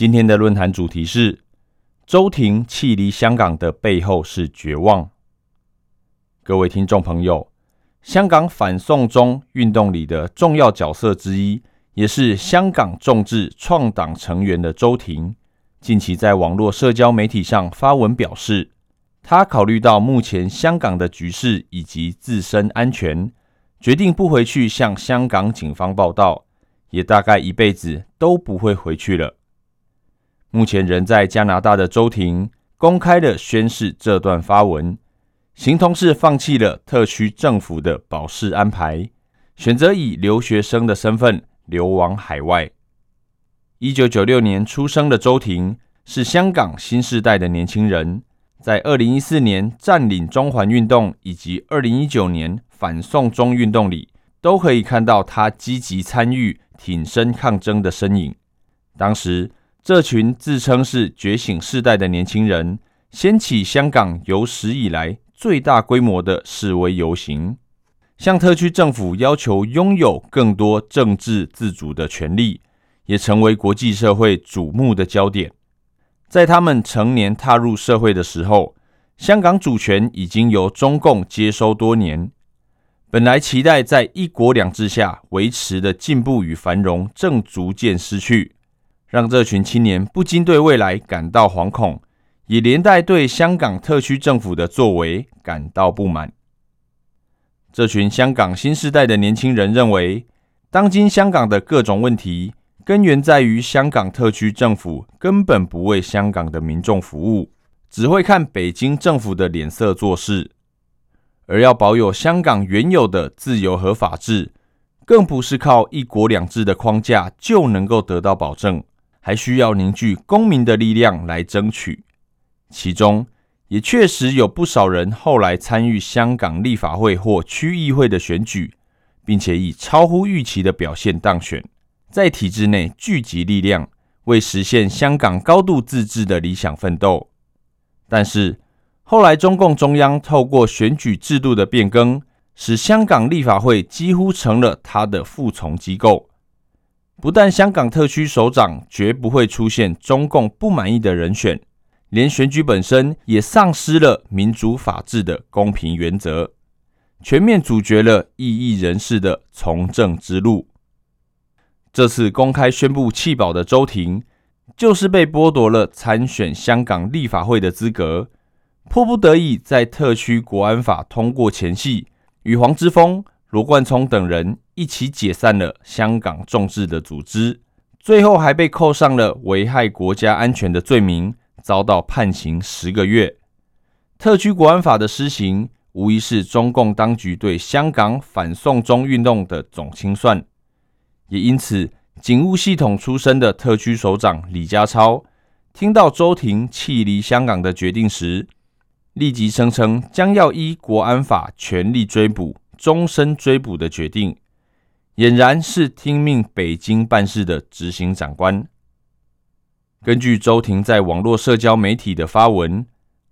今天的论坛主题是：周庭弃离香港的背后是绝望。各位听众朋友，香港反送中运动里的重要角色之一，也是香港众志创党成员的周庭，近期在网络社交媒体上发文表示，他考虑到目前香港的局势以及自身安全。决定不回去向香港警方报道，也大概一辈子都不会回去了。目前仍在加拿大的周庭公开的宣誓这段发文，形同是放弃了特区政府的保释安排，选择以留学生的身份流亡海外。一九九六年出生的周庭是香港新时代的年轻人，在二零一四年占领中环运动以及二零一九年。反送中运动里，都可以看到他积极参与、挺身抗争的身影。当时，这群自称是觉醒世代的年轻人，掀起香港有史以来最大规模的示威游行，向特区政府要求拥有更多政治自主的权利，也成为国际社会瞩目的焦点。在他们成年踏入社会的时候，香港主权已经由中共接收多年。本来期待在一国两制下维持的进步与繁荣，正逐渐失去，让这群青年不禁对未来感到惶恐，也连带对香港特区政府的作为感到不满。这群香港新时代的年轻人认为，当今香港的各种问题根源在于香港特区政府根本不为香港的民众服务，只会看北京政府的脸色做事。而要保有香港原有的自由和法治，更不是靠一国两制的框架就能够得到保证，还需要凝聚公民的力量来争取。其中也确实有不少人后来参与香港立法会或区议会的选举，并且以超乎预期的表现当选，在体制内聚集力量，为实现香港高度自治的理想奋斗。但是，后来，中共中央透过选举制度的变更，使香港立法会几乎成了他的服从机构。不但香港特区首长绝不会出现中共不满意的人选，连选举本身也丧失了民主法治的公平原则，全面阻绝了异议人士的从政之路。这次公开宣布弃保的周庭，就是被剥夺了参选香港立法会的资格。迫不得已，在特区国安法通过前夕，与黄之锋、罗冠聪等人一起解散了香港众志的组织，最后还被扣上了危害国家安全的罪名，遭到判刑十个月。特区国安法的施行，无疑是中共当局对香港反送中运动的总清算。也因此，警务系统出身的特区首长李家超，听到周庭弃离香港的决定时，立即声称将要依国安法全力追捕、终身追捕的决定，俨然是听命北京办事的执行长官。根据周庭在网络社交媒体的发文，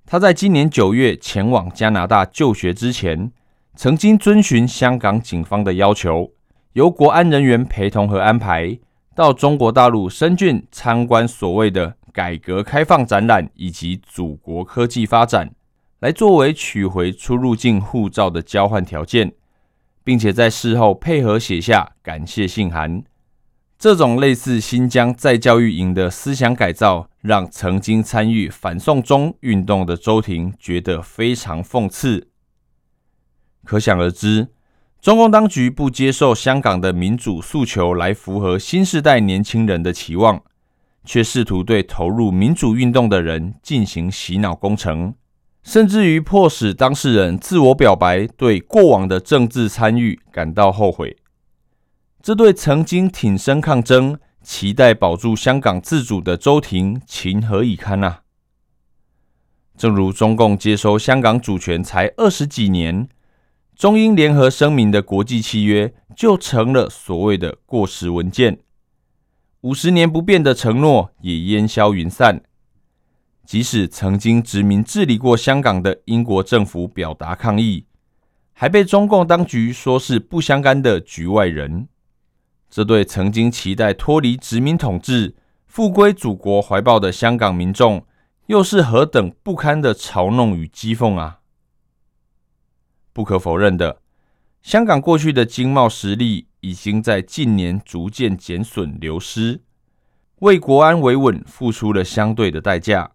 他在今年九月前往加拿大就学之前，曾经遵循香港警方的要求，由国安人员陪同和安排到中国大陆深圳参观所谓的改革开放展览以及祖国科技发展。来作为取回出入境护照的交换条件，并且在事后配合写下感谢信函。这种类似新疆再教育营的思想改造，让曾经参与反送中运动的周庭觉得非常讽刺。可想而知，中共当局不接受香港的民主诉求来符合新时代年轻人的期望，却试图对投入民主运动的人进行洗脑工程。甚至于迫使当事人自我表白，对过往的政治参与感到后悔。这对曾经挺身抗争、期待保住香港自主的周庭情何以堪啊？正如中共接收香港主权才二十几年，中英联合声明的国际契约就成了所谓的过时文件，五十年不变的承诺也烟消云散。即使曾经殖民治理过香港的英国政府表达抗议，还被中共当局说是不相干的局外人。这对曾经期待脱离殖民统治、复归祖国怀抱的香港民众，又是何等不堪的嘲弄与讥讽啊！不可否认的，香港过去的经贸实力已经在近年逐渐减损流失，为国安维稳付出了相对的代价。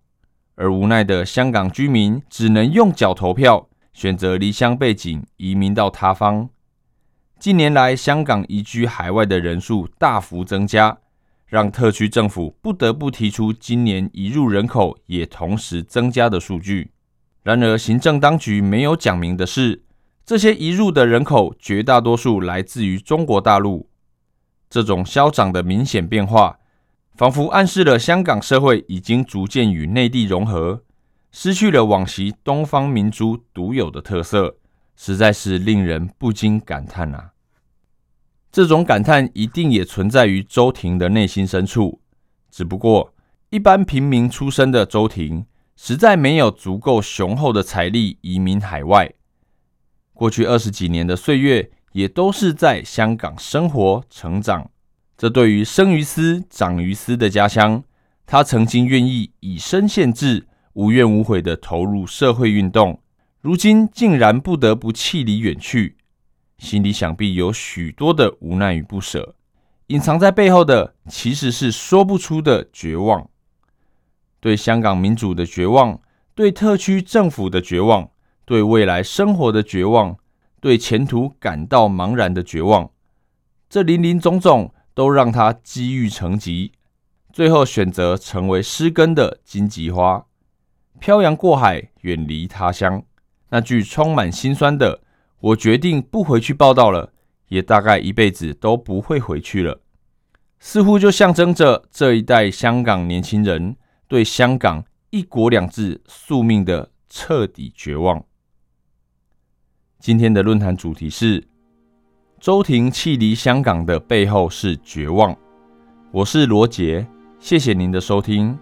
而无奈的香港居民只能用脚投票，选择离乡背井，移民到他方。近年来，香港移居海外的人数大幅增加，让特区政府不得不提出今年移入人口也同时增加的数据。然而，行政当局没有讲明的是，这些移入的人口绝大多数来自于中国大陆。这种消长的明显变化。仿佛暗示了香港社会已经逐渐与内地融合，失去了往昔东方明珠独有的特色，实在是令人不禁感叹啊！这种感叹一定也存在于周婷的内心深处，只不过一般平民出身的周婷，实在没有足够雄厚的财力移民海外。过去二十几年的岁月，也都是在香港生活成长。这对于生于斯、长于斯的家乡，他曾经愿意以身献志、无怨无悔的投入社会运动，如今竟然不得不弃离远去，心里想必有许多的无奈与不舍。隐藏在背后的，其实是说不出的绝望，对香港民主的绝望，对特区政府的绝望，对未来生活的绝望，对前途感到茫然的绝望。这林林总总。都让他积郁成疾，最后选择成为失根的荆棘花，漂洋过海，远离他乡。那句充满心酸的“我决定不回去报道了”，也大概一辈子都不会回去了。似乎就象征着这一代香港年轻人对香港“一国两制”宿命的彻底绝望。今天的论坛主题是。周婷弃离香港的背后是绝望。我是罗杰，谢谢您的收听。